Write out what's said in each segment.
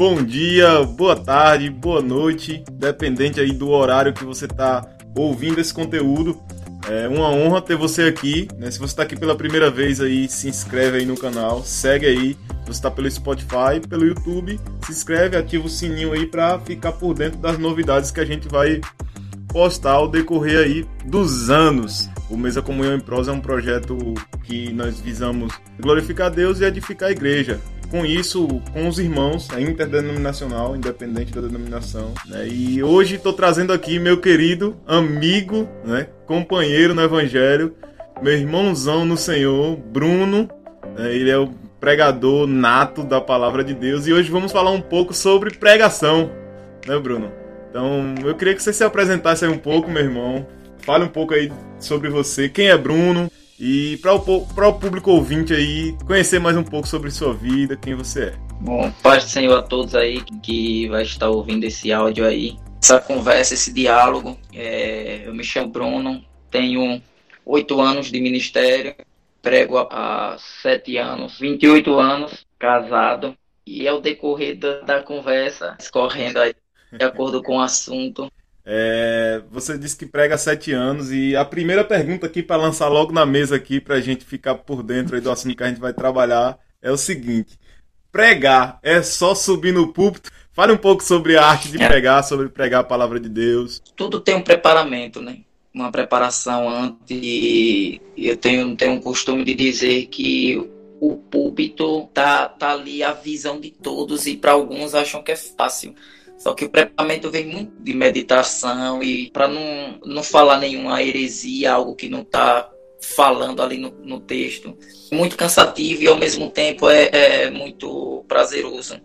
bom dia, boa tarde, boa noite, dependente aí do horário que você está ouvindo esse conteúdo. É uma honra ter você aqui. Né? Se você está aqui pela primeira vez aí, se inscreve aí no canal, segue aí. Se você está pelo Spotify, pelo YouTube, se inscreve, ativa o sininho aí para ficar por dentro das novidades que a gente vai postar ao decorrer aí dos anos. O Mesa Comunhão em Prosa é um projeto que nós visamos glorificar Deus e edificar a igreja com isso, com os irmãos, é interdenominacional, independente da denominação. Né? E hoje estou trazendo aqui meu querido amigo, né? companheiro no Evangelho, meu irmãozão no Senhor, Bruno. Né? Ele é o pregador nato da palavra de Deus e hoje vamos falar um pouco sobre pregação, né, Bruno? Então, eu queria que você se apresentasse aí um pouco, meu irmão. Fale um pouco aí sobre você, quem é Bruno, e para o, o público ouvinte aí, conhecer mais um pouco sobre sua vida, quem você é. Bom, paz do Senhor a todos aí que vai estar ouvindo esse áudio aí. Essa conversa, esse diálogo. É, eu me chamo Bruno, tenho oito anos de ministério, prego há sete anos, 28 anos, casado. E ao decorrer da, da conversa, escorrendo aí, de acordo com o assunto, é, você disse que prega há sete anos e a primeira pergunta aqui para lançar logo na mesa aqui para a gente ficar por dentro do assunto que a gente vai trabalhar é o seguinte: pregar é só subir no púlpito? Fale um pouco sobre a arte de é. pregar, sobre pregar a palavra de Deus. Tudo tem um preparamento, né? Uma preparação antes. Eu tenho, tenho um costume de dizer que o púlpito tá, tá ali a visão de todos e para alguns acham que é fácil. Só que o preparamento vem muito de meditação e para não, não falar nenhuma heresia, algo que não está falando ali no, no, texto. Muito cansativo e ao mesmo tempo é, é muito prazeroso.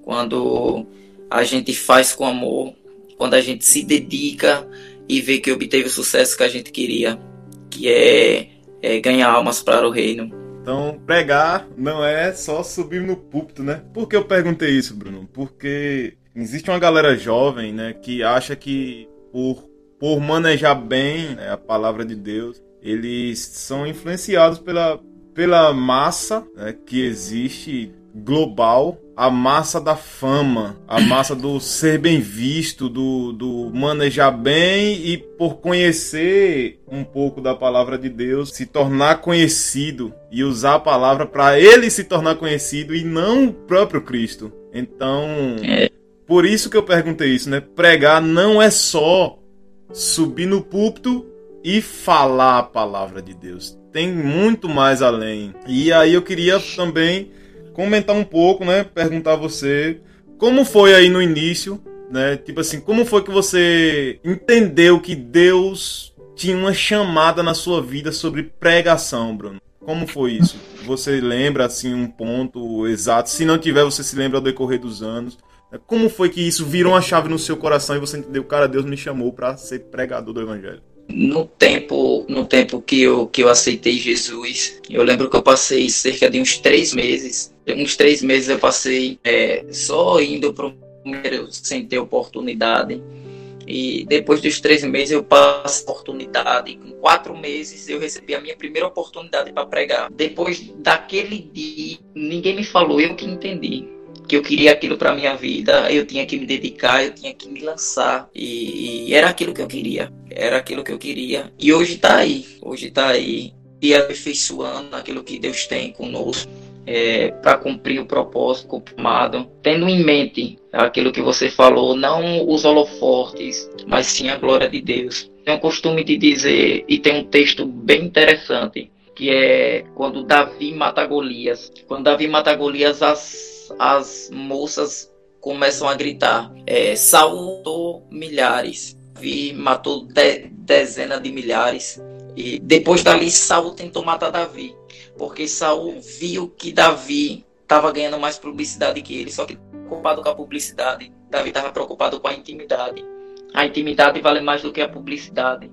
Quando a gente faz com amor, quando a gente se dedica e vê que obteve o sucesso que a gente queria, que é, é ganhar almas para o reino. Então, pregar não é só subir no púlpito, né? Por que eu perguntei isso, Bruno? Porque Existe uma galera jovem, né, que acha que por, por manejar bem né, a palavra de Deus, eles são influenciados pela, pela massa né, que existe global, a massa da fama, a massa do ser bem visto, do, do manejar bem e por conhecer um pouco da palavra de Deus, se tornar conhecido e usar a palavra para ele se tornar conhecido e não o próprio Cristo. Então, é. Por isso que eu perguntei isso, né? Pregar não é só subir no púlpito e falar a palavra de Deus. Tem muito mais além. E aí eu queria também comentar um pouco, né? Perguntar a você como foi aí no início, né? Tipo assim, como foi que você entendeu que Deus tinha uma chamada na sua vida sobre pregação, Bruno? Como foi isso? Você lembra assim um ponto exato? Se não tiver, você se lembra ao decorrer dos anos. Como foi que isso virou uma chave no seu coração e você entendeu, cara, Deus me chamou para ser pregador do evangelho? No tempo, no tempo que eu, que eu aceitei Jesus, eu lembro que eu passei cerca de uns três meses. Uns três meses eu passei é, só indo para o primeiro sem ter oportunidade. E depois dos três meses eu passei a oportunidade. Com quatro meses eu recebi a minha primeira oportunidade para pregar. Depois daquele dia, ninguém me falou, eu que entendi que eu queria aquilo para minha vida, eu tinha que me dedicar, eu tinha que me lançar e, e era aquilo que eu queria, era aquilo que eu queria e hoje está aí, hoje está aí e aperfeiçoando aquilo que Deus tem conosco. É, para cumprir o propósito confirmado, tendo em mente aquilo que você falou, não os holofortes, mas sim a glória de Deus. Tem um costume de dizer, e tem um texto bem interessante, que é quando Davi mata Golias. Quando Davi mata Golias, as as moças começam a gritar: é, Saul milhares, Vi matou de, dezenas de milhares. E depois dali, Saul tentou matar Davi, porque Saul viu que Davi estava ganhando mais publicidade que ele, só que preocupado com a publicidade, Davi estava preocupado com a intimidade. A intimidade vale mais do que a publicidade.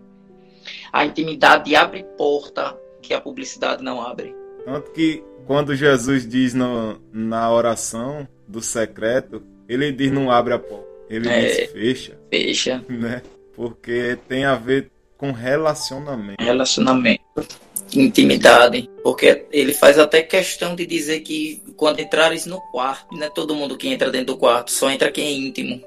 A intimidade abre porta que a publicidade não abre. Tanto que quando Jesus diz no, na oração do secreto, ele diz não abre a porta, ele é, diz fecha. Fecha. Né? Porque tem a ver com relacionamento. Relacionamento. intimidade, porque ele faz até questão de dizer que quando entrares no quarto, não é todo mundo que entra dentro do quarto, só entra quem é íntimo.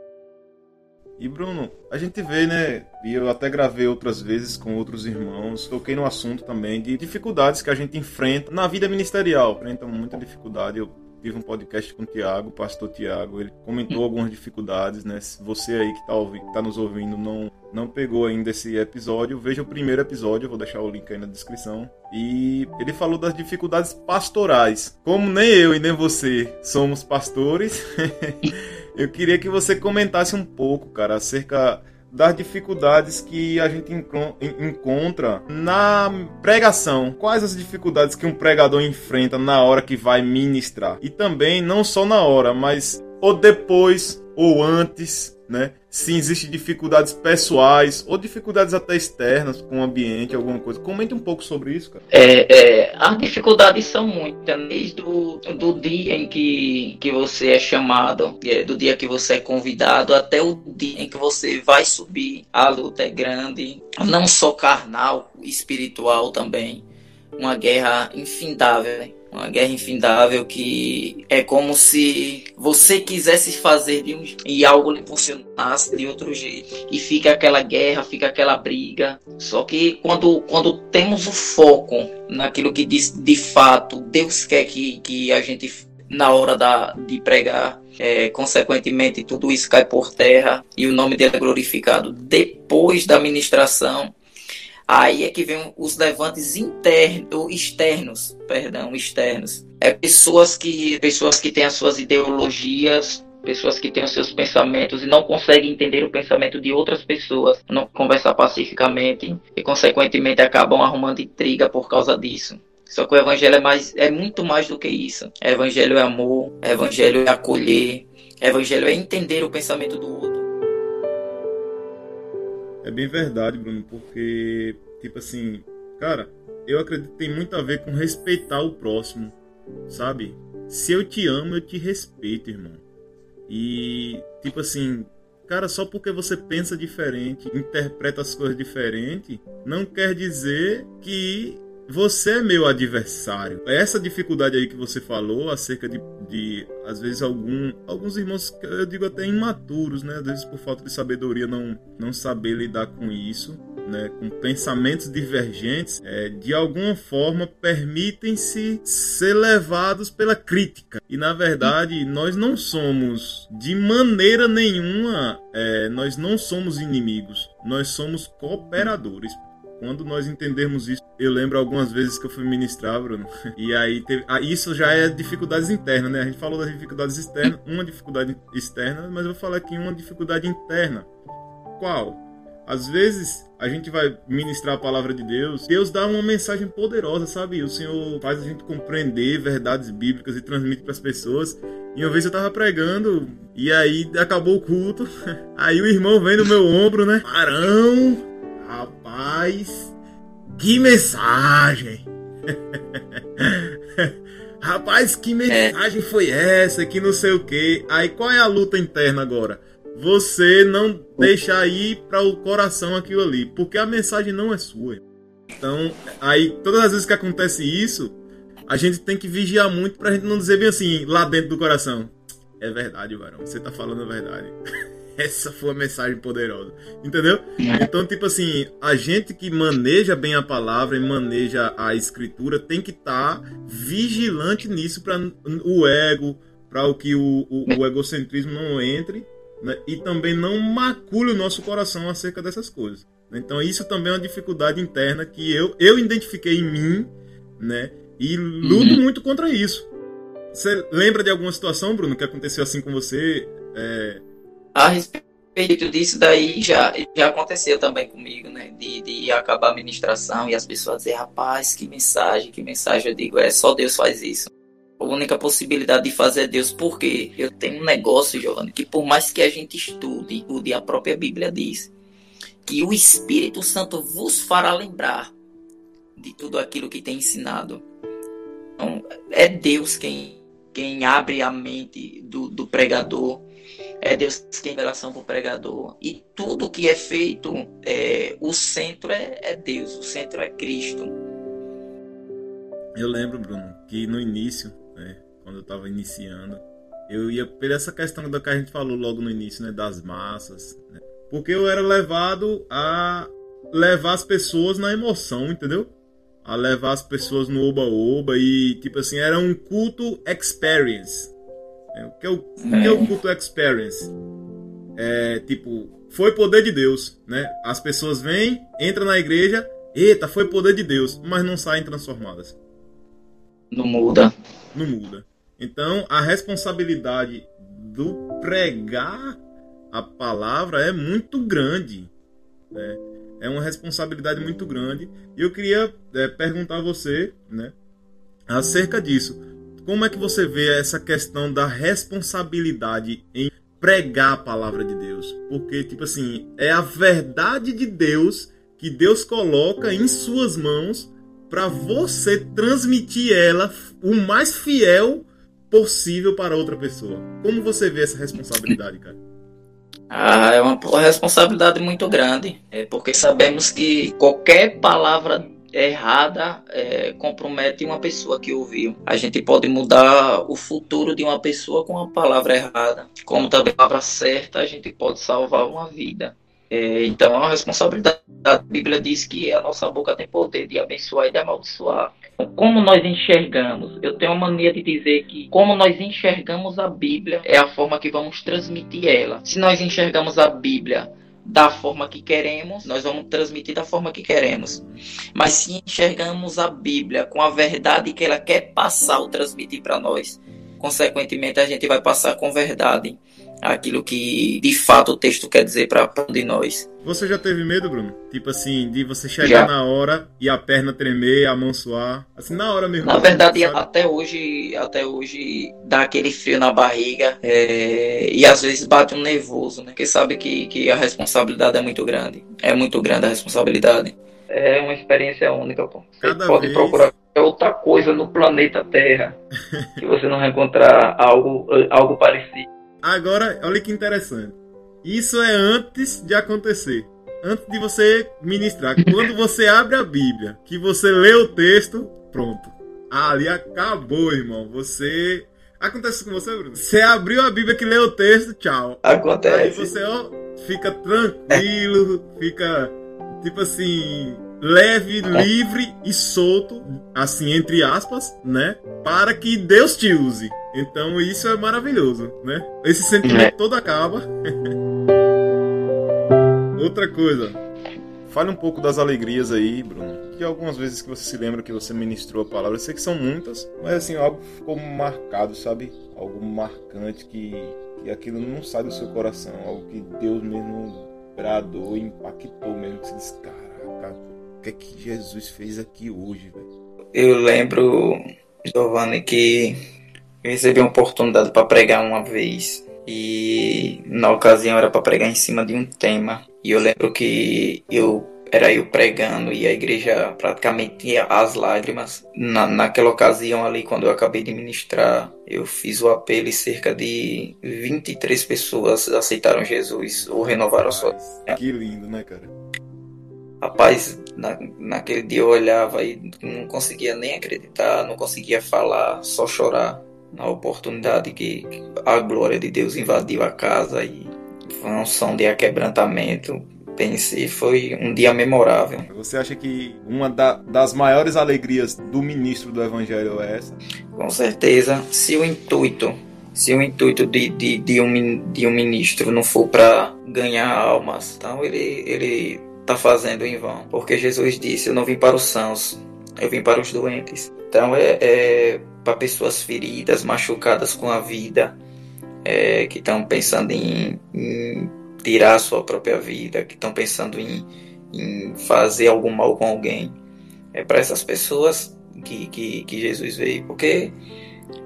E Bruno, a gente vê, né? E eu até gravei outras vezes com outros irmãos, toquei no assunto também de dificuldades que a gente enfrenta na vida ministerial. Enfrenta muita dificuldade. Eu tive um podcast com o Tiago, o pastor Tiago, ele comentou algumas dificuldades, né? Se você aí que está tá nos ouvindo não, não pegou ainda esse episódio, veja o primeiro episódio, eu vou deixar o link aí na descrição. E ele falou das dificuldades pastorais. Como nem eu e nem você somos pastores. Eu queria que você comentasse um pouco, cara, acerca das dificuldades que a gente encontra na pregação. Quais as dificuldades que um pregador enfrenta na hora que vai ministrar? E também, não só na hora, mas ou depois ou antes né? Se existem dificuldades pessoais ou dificuldades até externas com o ambiente, alguma coisa. Comente um pouco sobre isso, cara. É, é, as dificuldades são muitas, desde do, do dia em que, que você é chamado, é, do dia que você é convidado, até o dia em que você vai subir. A luta é grande, não só carnal, espiritual também. Uma guerra infindável, né? Uma guerra infindável que é como se você quisesse fazer de um, e algo lhe funcionasse de outro jeito. E fica aquela guerra, fica aquela briga. Só que quando, quando temos o foco naquilo que diz de fato Deus quer que, que a gente, na hora da, de pregar, é, consequentemente tudo isso cai por terra e o nome dele é glorificado depois da ministração Aí é que vem os levantes internos, externos, perdão, externos. É pessoas que, pessoas que têm as suas ideologias, pessoas que têm os seus pensamentos e não conseguem entender o pensamento de outras pessoas, não conversar pacificamente e consequentemente acabam arrumando intriga por causa disso. Só que o evangelho é mais é muito mais do que isso. Evangelho é amor, evangelho é acolher, evangelho é entender o pensamento do outro. É bem verdade, Bruno, porque, tipo assim, cara, eu acredito que tem muito a ver com respeitar o próximo, sabe? Se eu te amo, eu te respeito, irmão. E, tipo assim, cara, só porque você pensa diferente, interpreta as coisas diferente, não quer dizer que você é meu adversário. Essa dificuldade aí que você falou acerca de, de às vezes algum, alguns irmãos, eu digo até imaturos, né, às vezes por falta de sabedoria não não saber lidar com isso. Né, com pensamentos divergentes, é, de alguma forma permitem-se ser levados pela crítica. E na verdade, nós não somos, de maneira nenhuma, é, nós não somos inimigos, nós somos cooperadores. Quando nós entendermos isso, eu lembro algumas vezes que eu fui ministrar, Bruno, e aí teve, ah, isso já é dificuldades internas, né? A gente falou das dificuldades externas, uma dificuldade externa, mas eu vou falar aqui uma dificuldade interna. Qual? Às vezes a gente vai ministrar a palavra de Deus, Deus dá uma mensagem poderosa, sabe? O Senhor faz a gente compreender verdades bíblicas e transmite para as pessoas. E uma vez eu tava pregando e aí acabou o culto, aí o irmão vem no meu ombro, né? Arão, Rapaz, que mensagem! Rapaz, que mensagem foi essa? Que não sei o que. Aí qual é a luta interna agora? Você não deixar ir para o coração aquilo ali, porque a mensagem não é sua. Então, aí todas as vezes que acontece isso, a gente tem que vigiar muito pra gente não dizer bem assim, lá dentro do coração. É verdade, varão, você tá falando a verdade. essa foi a mensagem poderosa. Entendeu? Então, tipo assim, a gente que maneja bem a palavra e maneja a escritura tem que estar tá vigilante nisso para o ego, para o que o, o, o, egocentrismo não entre né? e também não macule o nosso coração acerca dessas coisas. Então, isso também é uma dificuldade interna que eu, eu identifiquei em mim, né? E luto uhum. muito contra isso. Você lembra de alguma situação, Bruno, que aconteceu assim com você? É, a respeito disso daí já, já aconteceu também comigo, né? De, de acabar a ministração e as pessoas dizer, rapaz, que mensagem, que mensagem. Eu digo, é só Deus faz isso. A única possibilidade de fazer é Deus, porque eu tenho um negócio, Giovanni, que por mais que a gente estude, estude a própria Bíblia diz, que o Espírito Santo vos fará lembrar de tudo aquilo que tem ensinado. Então, é Deus quem, quem abre a mente do, do pregador é Deus que tem revelação para o pregador. E tudo que é feito, é, o centro é, é, Deus, o centro é Cristo. Eu lembro, Bruno, que no início, né, quando eu estava iniciando, eu ia por essa questão da que a gente falou logo no início, né, das massas, né, porque eu era levado a levar as pessoas na emoção, entendeu? A levar as pessoas no oba-oba e, tipo assim, era um culto experience. É, o, que é o, o que é o culto experience? É, tipo, foi poder de Deus, né? As pessoas vêm, entram na igreja, eita, foi poder de Deus, mas não saem transformadas. Não muda. Não muda. Então, a responsabilidade do pregar a palavra é muito grande. Né? É uma responsabilidade muito grande. E eu queria é, perguntar a você, né, acerca disso. Como é que você vê essa questão da responsabilidade em pregar a palavra de Deus? Porque, tipo assim, é a verdade de Deus que Deus coloca em suas mãos para você transmitir ela o mais fiel possível para outra pessoa. Como você vê essa responsabilidade, cara? Ah, é uma responsabilidade muito grande, é porque sabemos que qualquer palavra errada é, compromete uma pessoa que ouviu. A gente pode mudar o futuro de uma pessoa com uma palavra errada, como também a palavra certa a gente pode salvar uma vida. É, então é uma responsabilidade. A Bíblia diz que a nossa boca tem poder de abençoar e de amaldiçoar. Como nós enxergamos? Eu tenho uma mania de dizer que como nós enxergamos a Bíblia é a forma que vamos transmitir ela. Se nós enxergamos a Bíblia da forma que queremos, nós vamos transmitir da forma que queremos. Mas se enxergamos a Bíblia com a verdade que ela quer passar ou transmitir para nós, consequentemente a gente vai passar com verdade aquilo que de fato o texto quer dizer para um de nós. Você já teve medo, Bruno? Tipo assim, de você chegar já. na hora e a perna tremer, a mão suar, assim na hora mesmo. Na verdade, sabe? até hoje, até hoje dá aquele frio na barriga é, e às vezes bate um nervoso, né? Porque sabe que, que a responsabilidade é muito grande, é muito grande a responsabilidade. É uma experiência única, pô. Você Cada pode vez... procurar outra coisa no planeta Terra que você não vai encontrar algo, algo parecido. Agora, olha que interessante. Isso é antes de acontecer. Antes de você ministrar. Quando você abre a Bíblia, que você lê o texto, pronto. Ali acabou, irmão. Você. Acontece com você, Bruno? Você abriu a Bíblia que lê o texto, tchau. Acontece. Aí você, ó, fica tranquilo, fica tipo assim, leve, livre e solto, assim, entre aspas, né? Para que Deus te use. Então isso é maravilhoso, né? Esse sentimento é. todo acaba. Outra coisa. Fale um pouco das alegrias aí, Bruno. Que algumas vezes que você se lembra que você ministrou a palavra, eu sei que são muitas, mas assim, algo ficou marcado, sabe? Algo marcante que, que aquilo não sai do seu coração, algo que Deus mesmo bradou, impactou mesmo, que você diz, caraca, o que é que Jesus fez aqui hoje, velho? Eu lembro, Giovanni, que eu recebi uma oportunidade para pregar uma vez e na ocasião era para pregar em cima de um tema e eu lembro que eu era eu pregando e a igreja praticamente ia às lágrimas. Na, naquela ocasião ali, quando eu acabei de ministrar, eu fiz o apelo e cerca de 23 pessoas aceitaram Jesus ou renovaram a sua. Que lindo, né, cara? Rapaz, na, naquele dia eu olhava e não conseguia nem acreditar, não conseguia falar, só chorar na oportunidade que a glória de Deus invadiu a casa e foi um som de aquebrantamento. Pensei, foi um dia memorável. Você acha que uma da, das maiores alegrias do ministro do Evangelho é essa? Com certeza. Se o intuito se o intuito de, de, de, um, de um ministro não for para ganhar almas, então ele, ele está fazendo em vão. Porque Jesus disse: Eu não vim para os sãos, eu vim para os doentes. Então é, é para pessoas feridas, machucadas com a vida, é, que estão pensando em, em, tirar a sua própria vida, que estão pensando em, em, fazer algum mal com alguém. É para essas pessoas que, que, que Jesus veio. Porque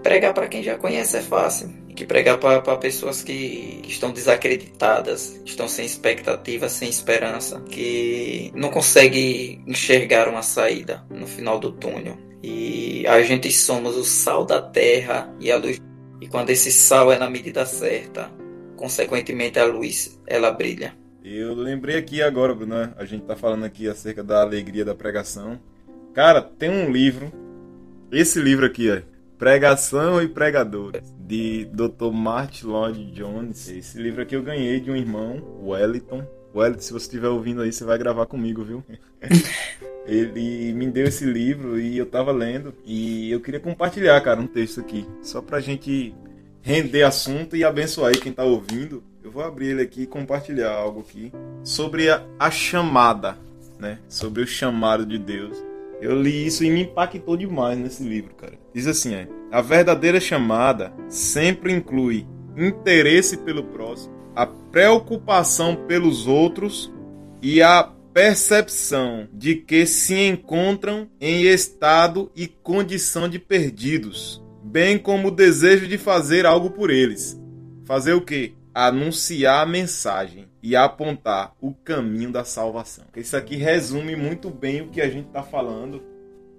pregar para quem já conhece é fácil que pregar para pessoas que estão desacreditadas, estão sem expectativa, sem esperança, que não conseguem enxergar uma saída no final do túnel. E a gente somos o sal da terra e a luz. E quando esse sal é na medida certa, consequentemente a luz ela brilha. Eu lembrei aqui agora, Bruno, a gente tá falando aqui acerca da alegria da pregação. Cara, tem um livro esse livro aqui, ó. Pregação e Pregadores, de Dr. Martin Lloyd Jones. Esse livro aqui eu ganhei de um irmão, o Wellington. Wellington, se você estiver ouvindo aí, você vai gravar comigo, viu? Ele me deu esse livro e eu tava lendo. E eu queria compartilhar, cara, um texto aqui. Só pra gente render assunto e abençoar aí quem tá ouvindo. Eu vou abrir ele aqui e compartilhar algo aqui sobre a, a chamada, né? Sobre o chamado de Deus. Eu li isso e me impactou demais nesse livro, cara. Diz assim, é: a verdadeira chamada sempre inclui interesse pelo próximo, a preocupação pelos outros e a percepção de que se encontram em estado e condição de perdidos, bem como o desejo de fazer algo por eles. Fazer o quê? Anunciar a mensagem e apontar o caminho da salvação. Isso aqui resume muito bem o que a gente está falando.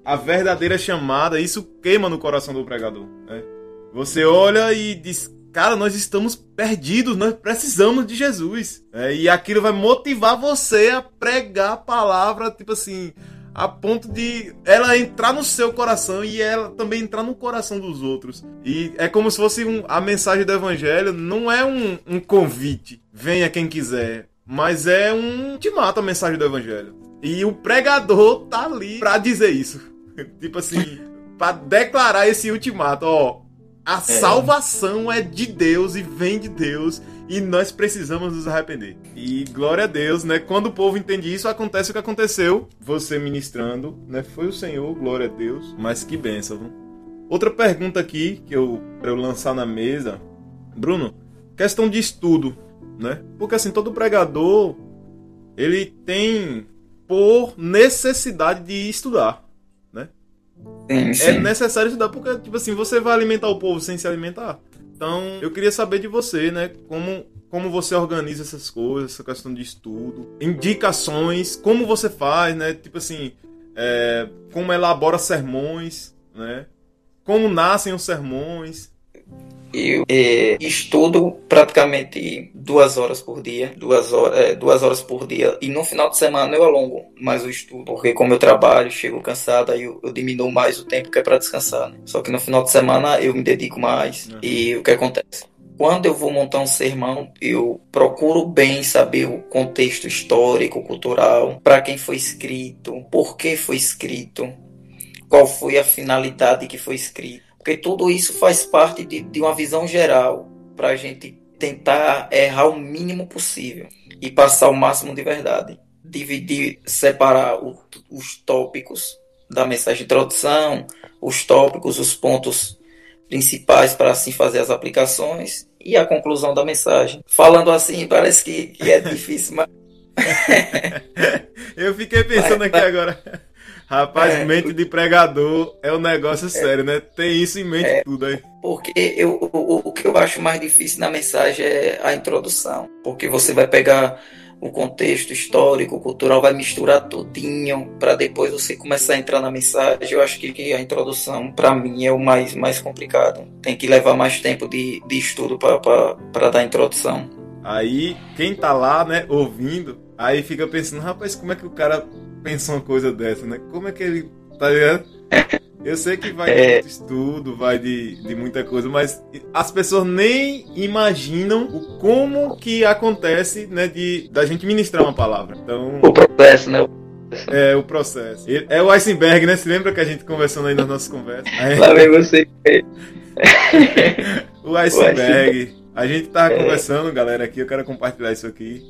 A verdadeira chamada, isso queima no coração do pregador. Né? Você olha e diz: Cara, nós estamos perdidos, nós precisamos de Jesus. É, e aquilo vai motivar você a pregar a palavra, tipo assim, a ponto de ela entrar no seu coração e ela também entrar no coração dos outros. E é como se fosse um, a mensagem do evangelho não é um, um convite, venha quem quiser, mas é um te mata a mensagem do evangelho. E o pregador tá ali para dizer isso. tipo assim, para declarar esse ultimato, ó, a é. salvação é de Deus e vem de Deus e nós precisamos nos arrepender. E glória a Deus, né? Quando o povo entende isso, acontece o que aconteceu. Você ministrando, né? Foi o Senhor, glória a Deus. Mas que bênção. Viu? Outra pergunta aqui que eu eu lançar na mesa, Bruno, questão de estudo, né? Porque assim, todo pregador ele tem por necessidade de estudar. Né? Sim, sim. É necessário estudar porque, tipo assim, você vai alimentar o povo sem se alimentar. Então, eu queria saber de você, né? Como, como você organiza essas coisas, essa questão de estudo, indicações, como você faz, né? Tipo assim, é, como elabora sermões, né? Como nascem os sermões. Eu é, estudo praticamente duas horas por dia, duas horas, é, duas horas por dia, e no final de semana eu alongo mais o estudo, porque como eu trabalho, chego cansado, aí eu, eu diminuo mais o tempo que é para descansar. Né? Só que no final de semana eu me dedico mais. Uhum. E o que acontece? Quando eu vou montar um sermão, eu procuro bem saber o contexto histórico, cultural, para quem foi escrito, por que foi escrito, qual foi a finalidade que foi escrito porque tudo isso faz parte de, de uma visão geral para a gente tentar errar o mínimo possível e passar o máximo de verdade. Dividir, separar o, os tópicos da mensagem de introdução, os tópicos, os pontos principais para assim fazer as aplicações e a conclusão da mensagem. Falando assim, parece que, que é difícil, mas. Eu fiquei pensando aqui agora. Rapaz, é, mente de pregador é um negócio é, sério, né? Tem isso em mente é, tudo aí. Porque eu, o, o que eu acho mais difícil na mensagem é a introdução. Porque você vai pegar o contexto histórico, cultural, vai misturar tudinho para depois você começar a entrar na mensagem. Eu acho que a introdução, para mim, é o mais, mais complicado. Tem que levar mais tempo de, de estudo para dar a introdução. Aí, quem tá lá, né, ouvindo, aí fica pensando, rapaz, como é que o cara pensa uma coisa dessa, né? Como é que ele. Tá ligado? Eu sei que vai é... de estudo, vai de, de muita coisa, mas as pessoas nem imaginam o como que acontece, né, de da gente ministrar uma palavra. Então, o processo, né? É, o processo. É o iceberg, né? Se lembra que a gente conversando aí nas nossas conversas? Aí... Lá vem você. o iceberg. A gente tava é. conversando, galera, aqui, eu quero compartilhar isso aqui.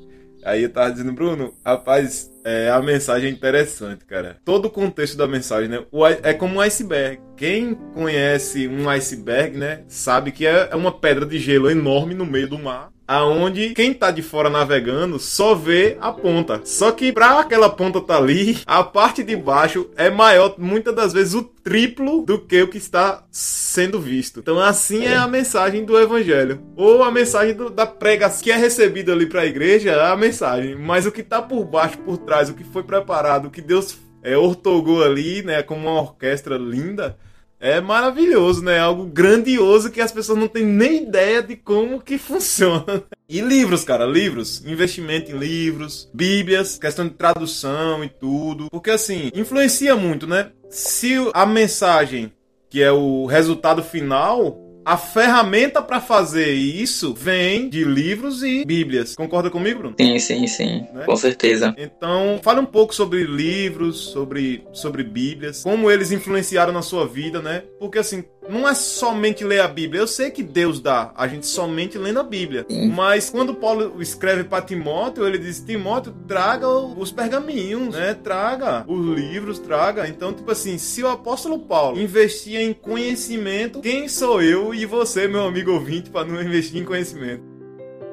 Aí eu tava dizendo, Bruno, rapaz, é, a mensagem é interessante, cara. Todo o contexto da mensagem, né? O, é como um iceberg. Quem conhece um iceberg, né, sabe que é, é uma pedra de gelo enorme no meio do mar aonde quem tá de fora navegando só vê a ponta. Só que pra aquela ponta tá ali, a parte de baixo é maior, muitas das vezes o triplo do que o que está sendo visto. Então assim é a mensagem do evangelho. Ou a mensagem do, da pregação que é recebida ali pra igreja, é a mensagem. Mas o que tá por baixo, por trás, o que foi preparado, o que Deus é, ortogou ali, né, como uma orquestra linda, é maravilhoso, né? Algo grandioso que as pessoas não têm nem ideia de como que funciona. E livros, cara, livros, investimento em livros, bíblias, questão de tradução e tudo. Porque assim, influencia muito, né? Se a mensagem que é o resultado final, a ferramenta para fazer isso vem de livros e bíblias. Concorda comigo, Bruno? Sim, sim, sim. Né? Com certeza. Então, fale um pouco sobre livros, sobre, sobre bíblias, como eles influenciaram na sua vida, né? Porque assim, não é somente ler a Bíblia. Eu sei que Deus dá a gente somente lendo a Bíblia. Mas quando Paulo escreve para Timóteo, ele diz: Timóteo, traga os pergaminhos, né? Traga os livros, traga. Então, tipo assim, se o apóstolo Paulo investia em conhecimento, quem sou eu e você, meu amigo ouvinte, para não investir em conhecimento?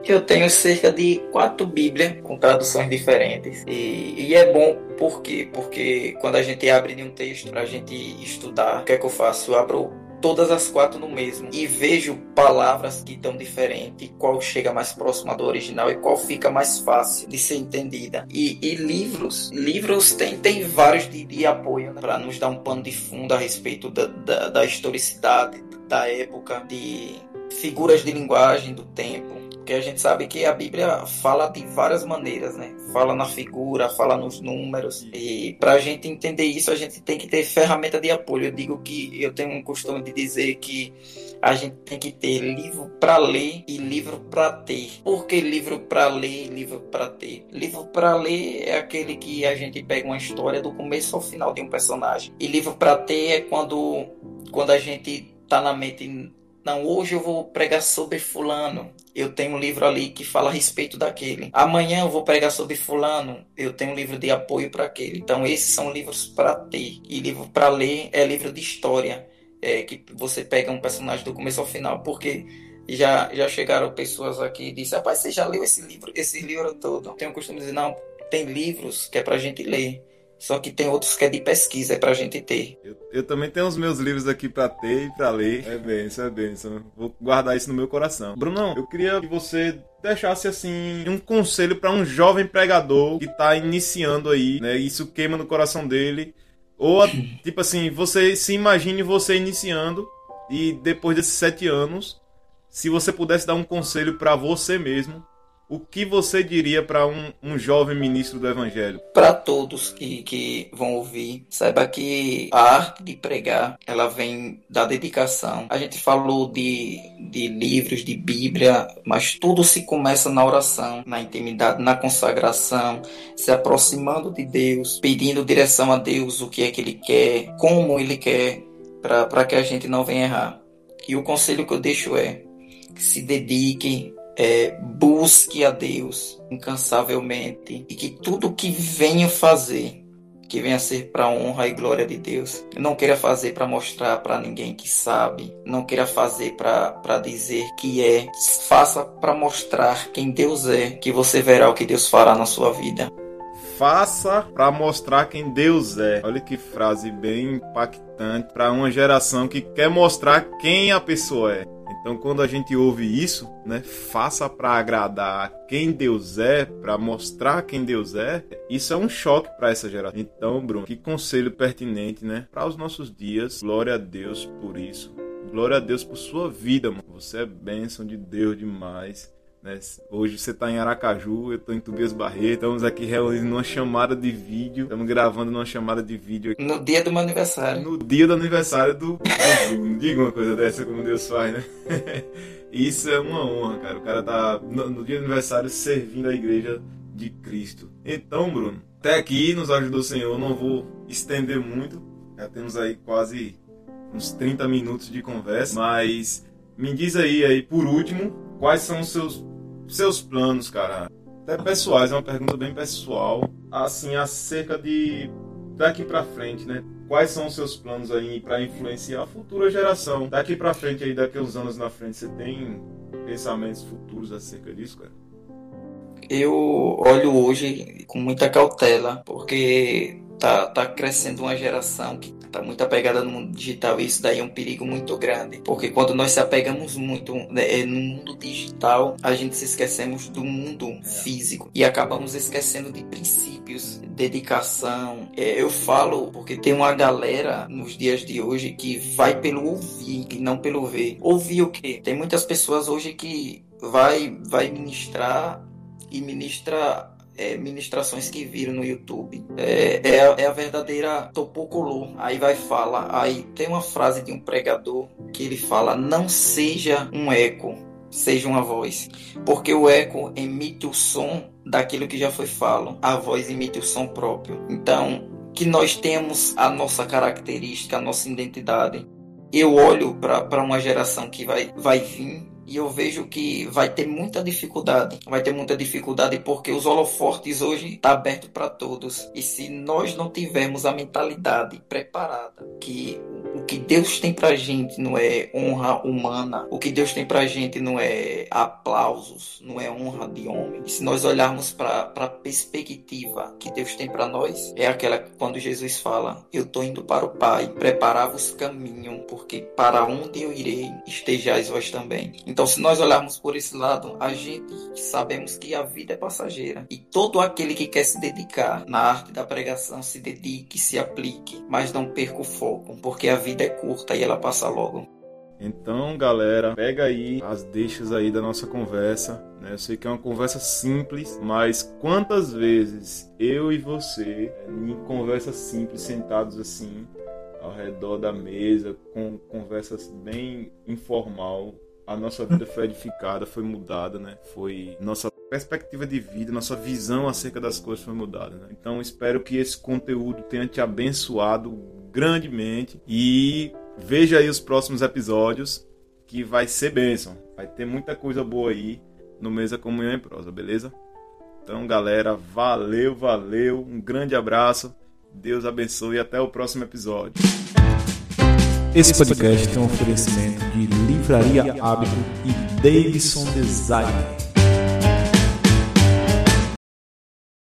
Eu tenho cerca de quatro Bíblias com traduções diferentes. E, e, é bom por quê? Porque quando a gente abre de um texto para a gente estudar, o que é que eu faço? Eu abro todas as quatro no mesmo e vejo palavras que estão diferentes, qual chega mais próxima do original e qual fica mais fácil de ser entendida. E, e livros, livros tem, tem vários de, de apoio né, para nos dar um pano de fundo a respeito da, da, da historicidade da época, de figuras de linguagem do tempo porque a gente sabe que a Bíblia fala de várias maneiras, né? Fala na figura, fala nos números. E para a gente entender isso, a gente tem que ter ferramenta de apoio. Eu digo que eu tenho um costume de dizer que a gente tem que ter livro para ler e livro para ter. Por que livro para ler e livro para ter? Livro para ler é aquele que a gente pega uma história do começo ao final de um personagem. E livro para ter é quando, quando a gente tá na mente não, hoje eu vou pregar sobre fulano. Eu tenho um livro ali que fala a respeito daquele. Amanhã eu vou pregar sobre fulano. Eu tenho um livro de apoio para aquele. Então esses são livros para ter. E livro para ler é livro de história. É que você pega um personagem do começo ao final. Porque já, já chegaram pessoas aqui e disseram, rapaz, você já leu esse livro, esse livro todo? Tenho o costume de dizer, não, tem livros que é para a gente ler. Só que tem outros que é de pesquisa, é pra gente ter. Eu, eu também tenho os meus livros aqui pra ter e pra ler. É bem, isso é bem. Vou guardar isso no meu coração. Brunão, eu queria que você deixasse assim um conselho para um jovem pregador que tá iniciando aí, né? Isso queima no coração dele. Ou, tipo assim, você se imagine você iniciando e depois desses sete anos, se você pudesse dar um conselho para você mesmo, o que você diria para um, um jovem ministro do Evangelho? Para todos que, que vão ouvir, saiba que a arte de pregar, ela vem da dedicação. A gente falou de, de livros, de Bíblia, mas tudo se começa na oração, na intimidade, na consagração, se aproximando de Deus, pedindo direção a Deus, o que é que Ele quer, como Ele quer, para que a gente não venha errar. E o conselho que eu deixo é que se dedique é, busque a Deus incansavelmente e que tudo que venha fazer que venha ser para honra e glória de Deus. Não queira fazer para mostrar para ninguém que sabe, não queira fazer para dizer que é. Faça para mostrar quem Deus é, que você verá o que Deus fará na sua vida. Faça para mostrar quem Deus é. Olha que frase bem impactante para uma geração que quer mostrar quem a pessoa é. Então, quando a gente ouve isso, né, faça para agradar quem Deus é, para mostrar quem Deus é, isso é um choque para essa geração. Então, Bruno, que conselho pertinente, né, para os nossos dias. Glória a Deus por isso. Glória a Deus por sua vida, mano. Você é bênção de Deus demais. Né? Hoje você está em Aracaju, eu estou em Tobias Barreto. Estamos aqui reunidos numa chamada de vídeo. Estamos gravando numa chamada de vídeo. Aqui. No dia do meu aniversário. No dia do aniversário do. Não diga uma coisa dessa como Deus faz, né? Isso é uma honra, cara. O cara tá no, no dia do aniversário servindo a igreja de Cristo. Então, Bruno, até aqui nos ajudou o Senhor. Não vou estender muito. Já temos aí quase uns 30 minutos de conversa. Mas me diz aí, aí por último, quais são os seus seus planos, cara, até pessoais, é uma pergunta bem pessoal, assim, acerca de daqui para frente, né? Quais são os seus planos aí para influenciar a futura geração? Daqui para frente aí, daqui uns anos na frente, você tem pensamentos futuros acerca disso, cara? Eu olho hoje com muita cautela, porque tá, tá crescendo uma geração que tá muito apegada no mundo digital e isso daí é um perigo muito grande. Porque quando nós se apegamos muito né, é, no mundo digital, a gente se esquecemos do mundo físico e acabamos esquecendo de princípios, dedicação. É, eu falo porque tem uma galera nos dias de hoje que vai pelo ouvir e não pelo ver. Ouvir o quê? Tem muitas pessoas hoje que vai, vai ministrar e ministra é, ministrações que viram no YouTube. É, é, é a verdadeira Topocolo. Aí vai falar, aí tem uma frase de um pregador que ele fala: não seja um eco, seja uma voz. Porque o eco emite o som daquilo que já foi falado, a voz emite o som próprio. Então, que nós temos a nossa característica, a nossa identidade. Eu olho para uma geração que vai, vai vir e eu vejo que vai ter muita dificuldade. Vai ter muita dificuldade porque os holofortes hoje está aberto para todos. E se nós não tivermos a mentalidade preparada, que o que Deus tem pra gente não é honra humana, o que Deus tem pra gente não é aplausos, não é honra de homem. E se nós olharmos para a perspectiva que Deus tem para nós, é aquela quando Jesus fala: Eu tô indo para o Pai, preparar-vos caminho, porque para onde eu irei, estejais vós também. Então, se nós olharmos por esse lado, a gente sabemos que a vida é passageira e todo aquele que quer se dedicar na arte da pregação se dedique, se aplique, mas não perca o foco, porque a vida é curta e ela passa logo. Então, galera, pega aí as deixas aí da nossa conversa. Né? Eu sei que é uma conversa simples, mas quantas vezes eu e você, em conversas simples, sentados assim, ao redor da mesa, com conversas bem informal, a nossa vida foi edificada, foi mudada, né? Foi nossa perspectiva de vida, nossa visão acerca das coisas foi mudada. Né? Então espero que esse conteúdo tenha te abençoado grandemente e veja aí os próximos episódios que vai ser bênção. Vai ter muita coisa boa aí no Mesa Comunhão em Prosa, beleza? Então, galera, valeu, valeu, um grande abraço, Deus abençoe e até o próximo episódio. Esse podcast é um oferecimento de Livraria Hábito e Davidson Design.